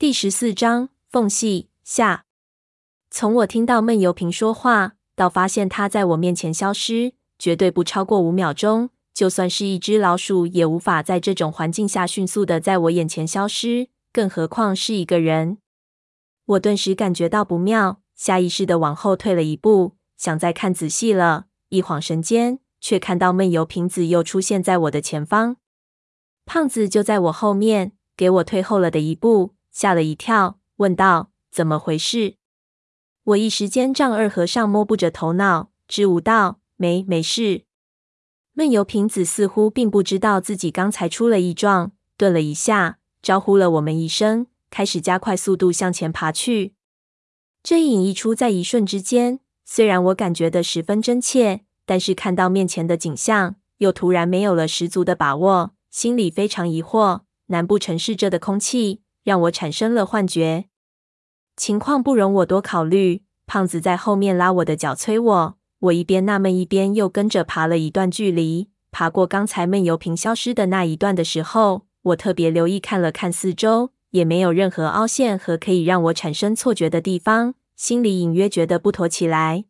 第十四章缝隙下。从我听到闷油瓶说话到发现它在我面前消失，绝对不超过五秒钟。就算是一只老鼠，也无法在这种环境下迅速的在我眼前消失，更何况是一个人。我顿时感觉到不妙，下意识的往后退了一步，想再看仔细了。一晃神间，却看到闷油瓶子又出现在我的前方。胖子就在我后面，给我退后了的一步，吓了一跳，问道：“怎么回事？”我一时间丈二和尚摸不着头脑，支吾道：“没，没事。”闷油瓶子似乎并不知道自己刚才出了异状，顿了一下，招呼了我们一声，开始加快速度向前爬去。这一影一出，在一瞬之间，虽然我感觉的十分真切，但是看到面前的景象，又突然没有了十足的把握，心里非常疑惑。难不成是这的空气让我产生了幻觉？情况不容我多考虑，胖子在后面拉我的脚，催我。我一边纳闷，一边又跟着爬了一段距离。爬过刚才闷油瓶消失的那一段的时候，我特别留意看了看四周，也没有任何凹陷和可以让我产生错觉的地方，心里隐约觉得不妥起来。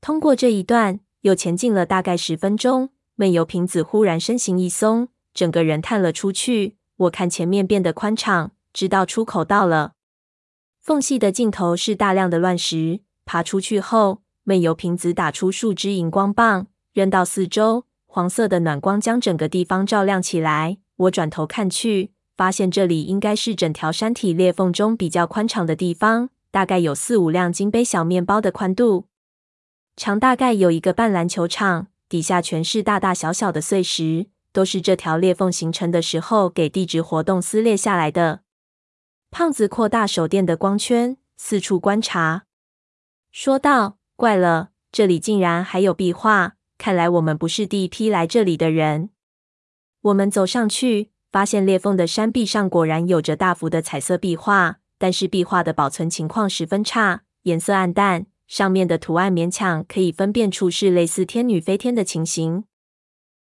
通过这一段，又前进了大概十分钟，闷油瓶子忽然身形一松，整个人探了出去。我看前面变得宽敞，知道出口到了。缝隙的尽头是大量的乱石。爬出去后，闷油瓶子打出数支荧光棒，扔到四周，黄色的暖光将整个地方照亮起来。我转头看去，发现这里应该是整条山体裂缝中比较宽敞的地方，大概有四五辆金杯小面包的宽度，长大概有一个半篮球场，底下全是大大小小的碎石，都是这条裂缝形成的时候给地质活动撕裂下来的。胖子扩大手电的光圈，四处观察，说道。怪了，这里竟然还有壁画，看来我们不是第一批来这里的人。我们走上去，发现裂缝的山壁上果然有着大幅的彩色壁画，但是壁画的保存情况十分差，颜色暗淡，上面的图案勉强可以分辨出是类似天女飞天的情形。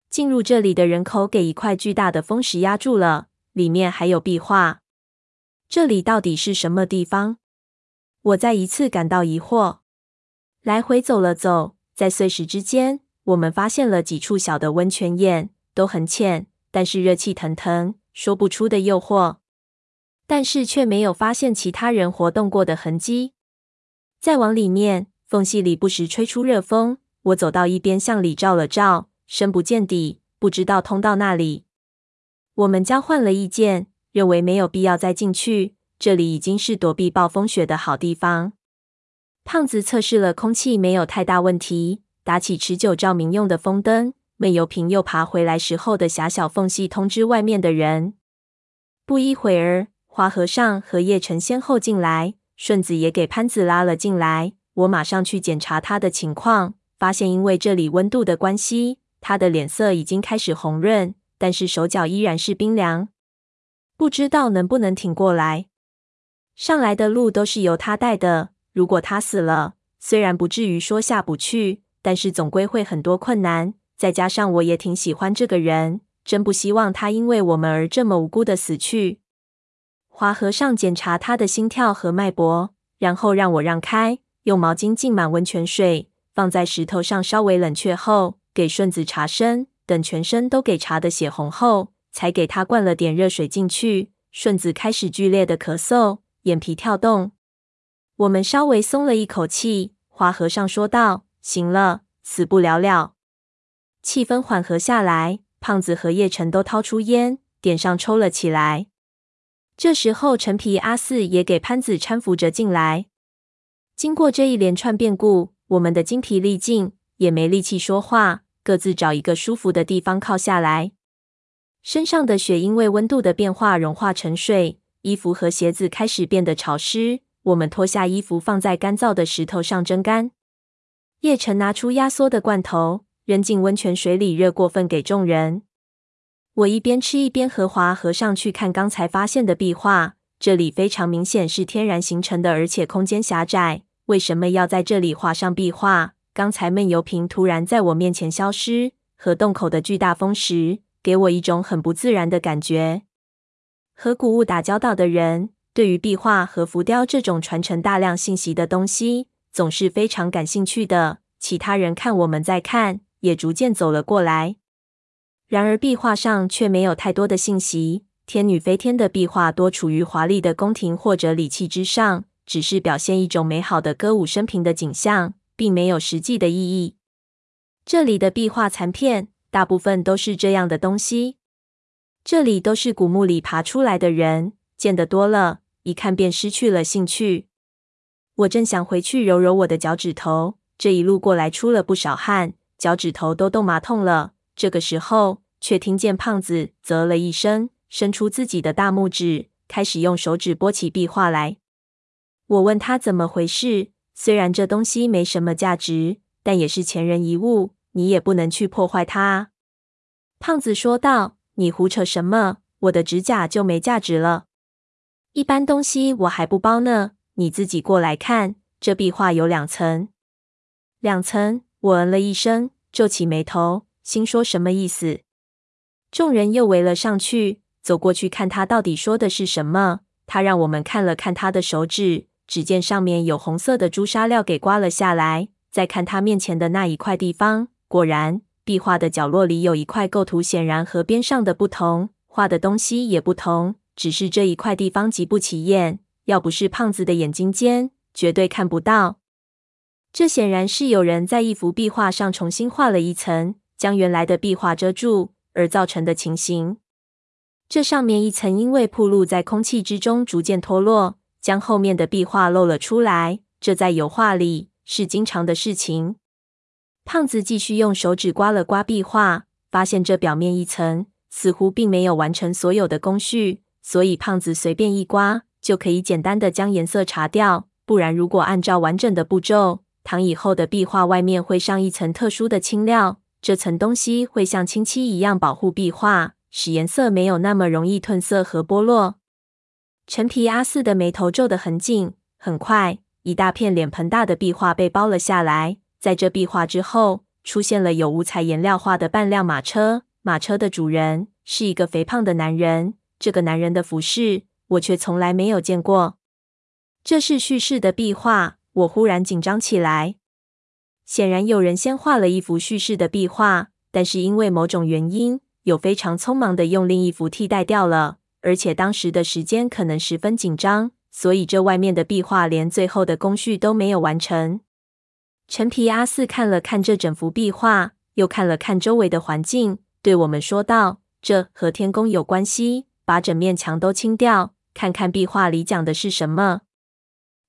进入这里的人口给一块巨大的风石压住了，里面还有壁画。这里到底是什么地方？我再一次感到疑惑。来回走了走，在碎石之间，我们发现了几处小的温泉眼，都很浅，但是热气腾腾，说不出的诱惑。但是却没有发现其他人活动过的痕迹。再往里面，缝隙里不时吹出热风。我走到一边，向里照了照，深不见底，不知道通到哪里。我们交换了意见，认为没有必要再进去，这里已经是躲避暴风雪的好地方。胖子测试了空气，没有太大问题。打起持久照明用的风灯，闷油瓶又爬回来时候的狭小缝隙，通知外面的人。不一会儿，花和尚和叶辰先后进来，顺子也给潘子拉了进来。我马上去检查他的情况，发现因为这里温度的关系，他的脸色已经开始红润，但是手脚依然是冰凉，不知道能不能挺过来。上来的路都是由他带的。如果他死了，虽然不至于说下不去，但是总归会很多困难。再加上我也挺喜欢这个人，真不希望他因为我们而这么无辜的死去。华和尚检查他的心跳和脉搏，然后让我让开，用毛巾浸满温泉水，放在石头上稍微冷却后，给顺子查身。等全身都给查得血红后，才给他灌了点热水进去。顺子开始剧烈的咳嗽，眼皮跳动。我们稍微松了一口气，花和尚说道：“行了，死不了了。”气氛缓和下来，胖子和叶辰都掏出烟，点上抽了起来。这时候，陈皮阿四也给潘子搀扶着进来。经过这一连串变故，我们的精疲力尽，也没力气说话，各自找一个舒服的地方靠下来。身上的雪因为温度的变化融化成水，衣服和鞋子开始变得潮湿。我们脱下衣服，放在干燥的石头上蒸干。叶辰拿出压缩的罐头，扔进温泉水里热过，分给众人。我一边吃一边和华和尚去看刚才发现的壁画。这里非常明显是天然形成的，而且空间狭窄。为什么要在这里画上壁画？刚才闷油瓶突然在我面前消失，和洞口的巨大风石，给我一种很不自然的感觉。和古物打交道的人。对于壁画和浮雕这种传承大量信息的东西，总是非常感兴趣的。其他人看我们在看，也逐渐走了过来。然而，壁画上却没有太多的信息。天女飞天的壁画多处于华丽的宫廷或者礼器之上，只是表现一种美好的歌舞升平的景象，并没有实际的意义。这里的壁画残片大部分都是这样的东西。这里都是古墓里爬出来的人，见得多了，一看便失去了兴趣。我正想回去揉揉我的脚趾头，这一路过来出了不少汗，脚趾头都冻麻痛了。这个时候，却听见胖子啧了一声。伸出自己的大拇指，开始用手指拨起壁画来。我问他怎么回事，虽然这东西没什么价值，但也是前人遗物，你也不能去破坏它啊。胖子说道：“你胡扯什么？我的指甲就没价值了？一般东西我还不包呢。你自己过来看，这壁画有两层。两层？”我嗯了一声，皱起眉头，心说什么意思？众人又围了上去。走过去看他到底说的是什么。他让我们看了看他的手指，只见上面有红色的朱砂料给刮了下来。再看他面前的那一块地方，果然，壁画的角落里有一块构图，显然和边上的不同，画的东西也不同。只是这一块地方极不起眼，要不是胖子的眼睛尖，绝对看不到。这显然是有人在一幅壁画上重新画了一层，将原来的壁画遮住而造成的情形。这上面一层因为暴露在空气之中，逐渐脱落，将后面的壁画露了出来。这在油画里是经常的事情。胖子继续用手指刮了刮壁画，发现这表面一层似乎并没有完成所有的工序，所以胖子随便一刮就可以简单的将颜色擦掉。不然，如果按照完整的步骤，躺以后的壁画外面会上一层特殊的青料，这层东西会像清漆一样保护壁画。使颜色没有那么容易褪色和剥落。陈皮阿四的眉头皱得很紧。很快，一大片脸盆大的壁画被包了下来。在这壁画之后，出现了有五彩颜料画的半辆马车。马车的主人是一个肥胖的男人。这个男人的服饰，我却从来没有见过。这是叙事的壁画。我忽然紧张起来。显然有人先画了一幅叙事的壁画，但是因为某种原因，有非常匆忙的用另一幅替代掉了，而且当时的时间可能十分紧张，所以这外面的壁画连最后的工序都没有完成。陈皮阿四看了看这整幅壁画，又看了看周围的环境，对我们说道：“这和天宫有关系，把整面墙都清掉，看看壁画里讲的是什么。”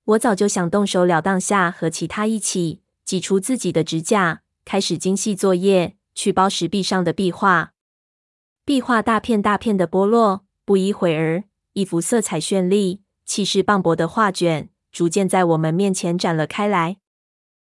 我早就想动手了当下和其他一起挤出自己的指甲，开始精细作业，去包石壁上的壁画。壁画大片大片的剥落，不一会儿，一幅色彩绚丽、气势磅礴的画卷逐渐在我们面前展了开来。